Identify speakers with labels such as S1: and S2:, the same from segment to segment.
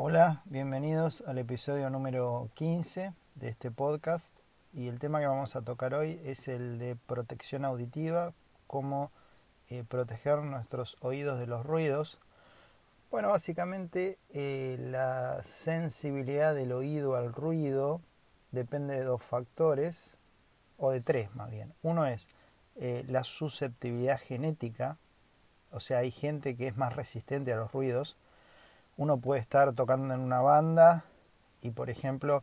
S1: Hola, bienvenidos al episodio número 15 de este podcast y el tema que vamos a tocar hoy es el de protección auditiva, cómo eh, proteger nuestros oídos de los ruidos. Bueno, básicamente eh, la sensibilidad del oído al ruido depende de dos factores, o de tres más bien. Uno es eh, la susceptibilidad genética, o sea, hay gente que es más resistente a los ruidos. Uno puede estar tocando en una banda y, por ejemplo,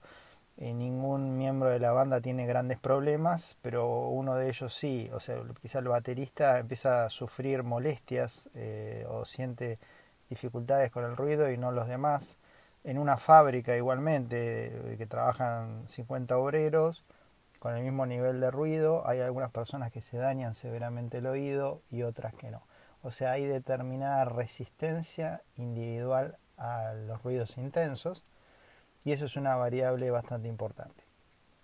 S1: eh, ningún miembro de la banda tiene grandes problemas, pero uno de ellos sí. O sea, quizá el baterista empieza a sufrir molestias eh, o siente dificultades con el ruido y no los demás. En una fábrica igualmente, que trabajan 50 obreros, con el mismo nivel de ruido, hay algunas personas que se dañan severamente el oído y otras que no. O sea, hay determinada resistencia individual a los ruidos intensos y eso es una variable bastante importante.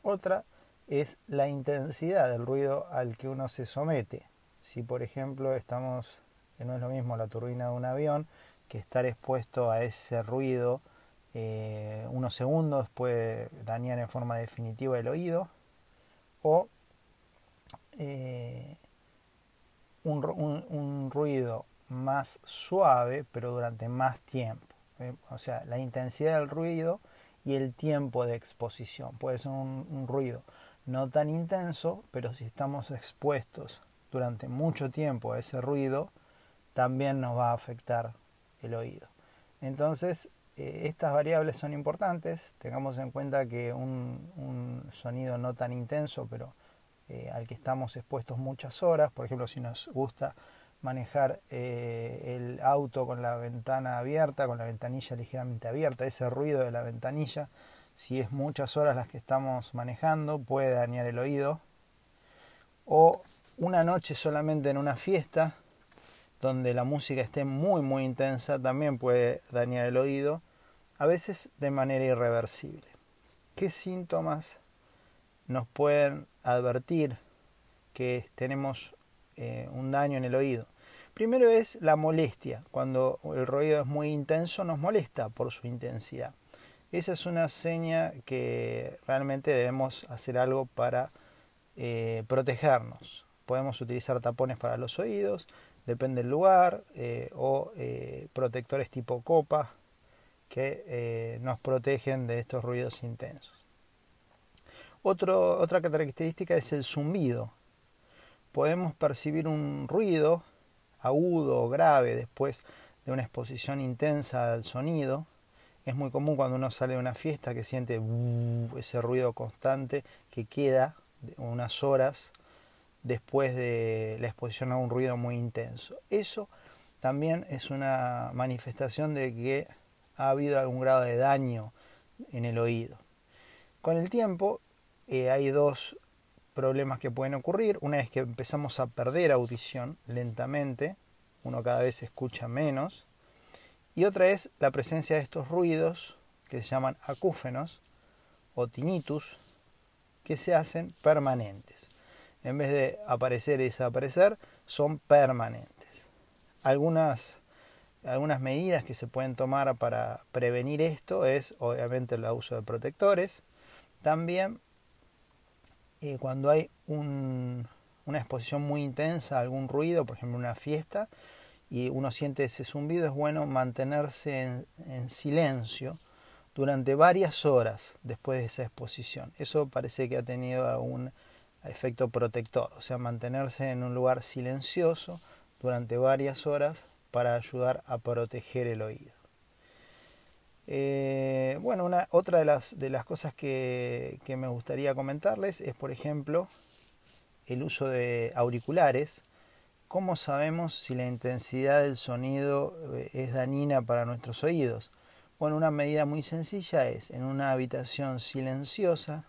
S1: Otra es la intensidad del ruido al que uno se somete. Si por ejemplo estamos, no es lo mismo la turbina de un avión, que estar expuesto a ese ruido eh, unos segundos puede dañar en forma definitiva el oído, o eh, un, ruido más suave, pero durante más tiempo. ¿Eh? O sea, la intensidad del ruido y el tiempo de exposición. Puede ser un, ruido no tan intenso, pero si estamos expuestos durante mucho tiempo a ese ruido, también nos va a afectar el oído. Entonces, eh, estas variables son importantes. Tengamos en cuenta que un, sonido no tan intenso, pero eh, al que estamos expuestos muchas horas, por ejemplo, si nos gusta manejar eh, el auto con la ventana abierta, con la ventanilla ligeramente abierta, ese ruido de la ventanilla, si es muchas horas las que estamos manejando, puede dañar el oído. O una noche solamente en una fiesta, donde la música esté muy muy intensa, también puede dañar el oído, a veces de manera irreversible. ¿Qué síntomas nos pueden advertir que tenemos eh, un daño en el oído? Primero es la molestia. Cuando el ruido es muy intenso nos molesta por su intensidad. Esa es una seña que realmente debemos hacer algo para eh, protegernos. Podemos utilizar tapones para los oídos, depende del lugar, eh, o eh, protectores tipo copa que nos protegen de estos ruidos intensos. otra característica es el zumbido. Podemos percibir un ruido agudo o grave después de una exposición intensa al sonido. Es muy común cuando uno sale de una fiesta que siente ese ruido constante que queda unas horas después de la exposición a un ruido muy intenso. Eso también es una manifestación de que ha habido algún grado de daño en el oído. Con el tiempo eh, hay dos problemas que pueden ocurrir. Una es que empezamos a perder audición lentamente, uno cada vez escucha menos. Y otra es la presencia de estos ruidos que se llaman acúfenos o tinnitus, que se hacen permanentes. En vez de aparecer y desaparecer, son permanentes. Algunas, algunas medidas que se pueden tomar para prevenir esto es obviamente el uso de protectores. También eh, cuando hay una exposición muy intensa algún ruido, por ejemplo una fiesta, y uno siente ese zumbido, es bueno mantenerse en, silencio durante varias horas después de esa exposición. Eso parece que ha tenido un efecto protector, o sea, mantenerse en un lugar silencioso durante varias horas para ayudar a proteger el oído. Eh, bueno, una, otra de las, de las cosas que, que me gustaría comentarles es, por ejemplo, el uso de auriculares. ¿Cómo sabemos si la intensidad del sonido eh, es dañina para nuestros oídos? Bueno, una medida muy sencilla es, en una habitación silenciosa,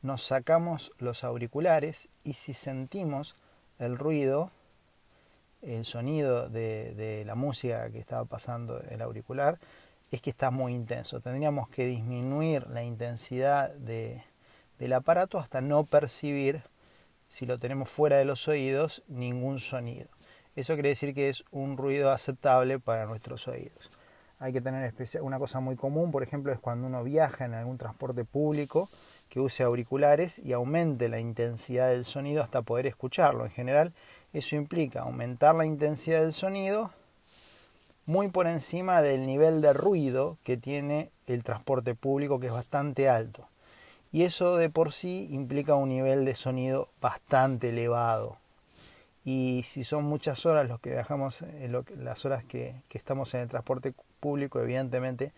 S1: nos sacamos los auriculares y si sentimos el ruido, el sonido de, de la música que estaba pasando el auricular, es que está muy intenso. Tendríamos que disminuir la intensidad de, del aparato hasta no percibir, si lo tenemos fuera de los oídos, ningún sonido. Eso quiere decir que es un ruido aceptable para nuestros oídos. hay que tener especial, una cosa muy común, por ejemplo, es cuando uno viaja en algún transporte público que use auriculares y aumente la intensidad del sonido hasta poder escucharlo. En general, eso implica aumentar la intensidad del sonido muy por encima del nivel de ruido que tiene el transporte público, que es bastante alto. Y eso de por sí implica un nivel de sonido bastante elevado. Y si son muchas horas los que viajamos, las horas que, que estamos en el transporte público, evidentemente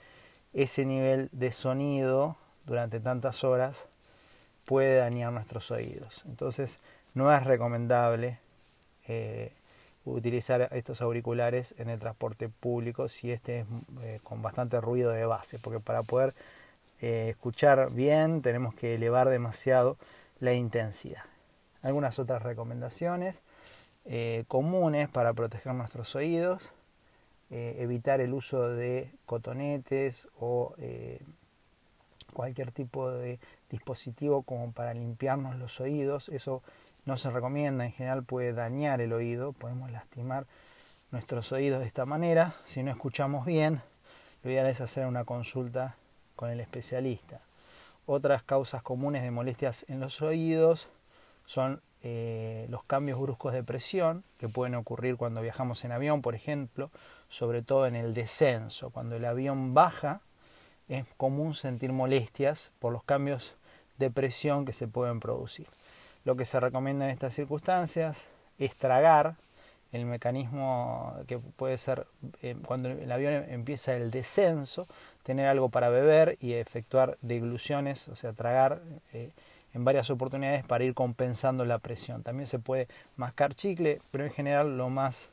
S1: ese nivel de sonido durante tantas horas puede dañar nuestros oídos. Entonces no es recomendable eh, utilizar estos auriculares en el transporte público si este es eh, con bastante ruido de base, porque para poder eh, escuchar bien tenemos que elevar demasiado la intensidad. Algunas otras recomendaciones comunes para proteger nuestros oídos, evitar el uso de cotonetes o cualquier tipo de dispositivo como para limpiarnos los oídos, eso no se recomienda, en general puede dañar el oído, podemos lastimar nuestros oídos de esta manera. Si no escuchamos bien, lo ideal es hacer una consulta con el especialista. Otras causas comunes de molestias en los oídos son eh, los cambios bruscos de presión que pueden ocurrir cuando viajamos en avión, por ejemplo, sobre todo en el descenso. Cuando el avión baja, es común sentir molestias por los cambios de presión que se pueden producir. Lo que se recomienda en estas circunstancias es tragar el mecanismo que puede ser eh, cuando el avión empieza el descenso, tener algo para beber y efectuar degluciones, o sea, tragar eh, en varias oportunidades para ir compensando la presión. También se puede mascar chicle, pero en general lo más,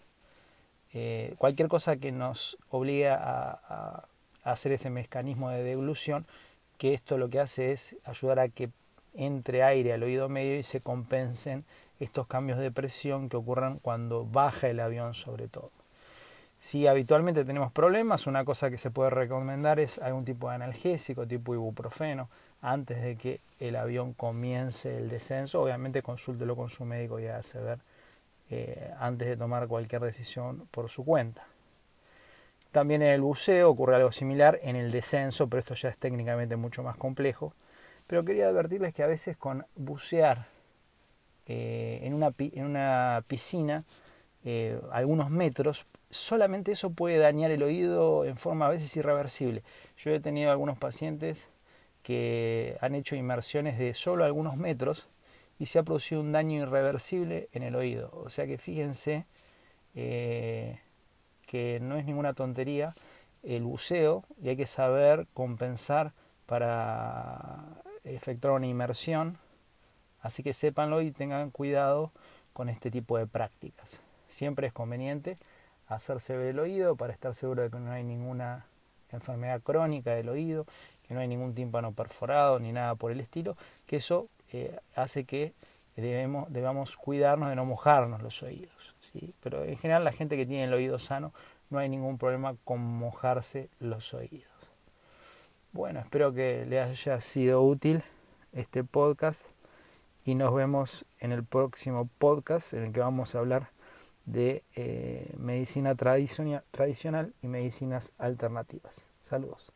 S1: eh, cualquier cosa que nos obligue a, a hacer ese mecanismo de deglución, que esto lo que hace es ayudar a que entre aire al oído medio y se compensen estos cambios de presión que ocurran cuando baja el avión sobre todo. Si habitualmente tenemos problemas, una cosa que se puede recomendar es algún tipo de analgésico tipo ibuprofeno antes de que el avión comience el descenso. Obviamente consúltelo con su médico y hágase ver eh, antes de tomar cualquier decisión por su cuenta. También en el buceo ocurre algo similar en el descenso, pero esto ya es técnicamente mucho más complejo. Pero quería advertirles que a veces con bucear eh, en, una, en, una, piscina eh, algunos metros, solamente eso puede dañar el oído en forma a veces irreversible. Yo he tenido algunos pacientes que han hecho inmersiones de solo algunos metros y se ha producido un daño irreversible en el oído. O sea que fíjense eh, que no es ninguna tontería el buceo y hay que saber compensar para efectuar una inmersión. Así que sépanlo y tengan cuidado con este tipo de prácticas. Siempre es conveniente hacerse ver el oído para estar seguro de que no hay ninguna enfermedad crónica del oído, que no hay ningún tímpano perforado ni nada por el estilo, que eso eh, hace que debemos, debamos cuidarnos de no mojarnos los oídos. Pero en general la gente que tiene el oído sano no hay ningún problema con mojarse los oídos. Bueno, espero que le haya sido útil este podcast y nos vemos en el próximo podcast en el que vamos a hablar de eh, medicina tradicional y medicinas alternativas. Saludos.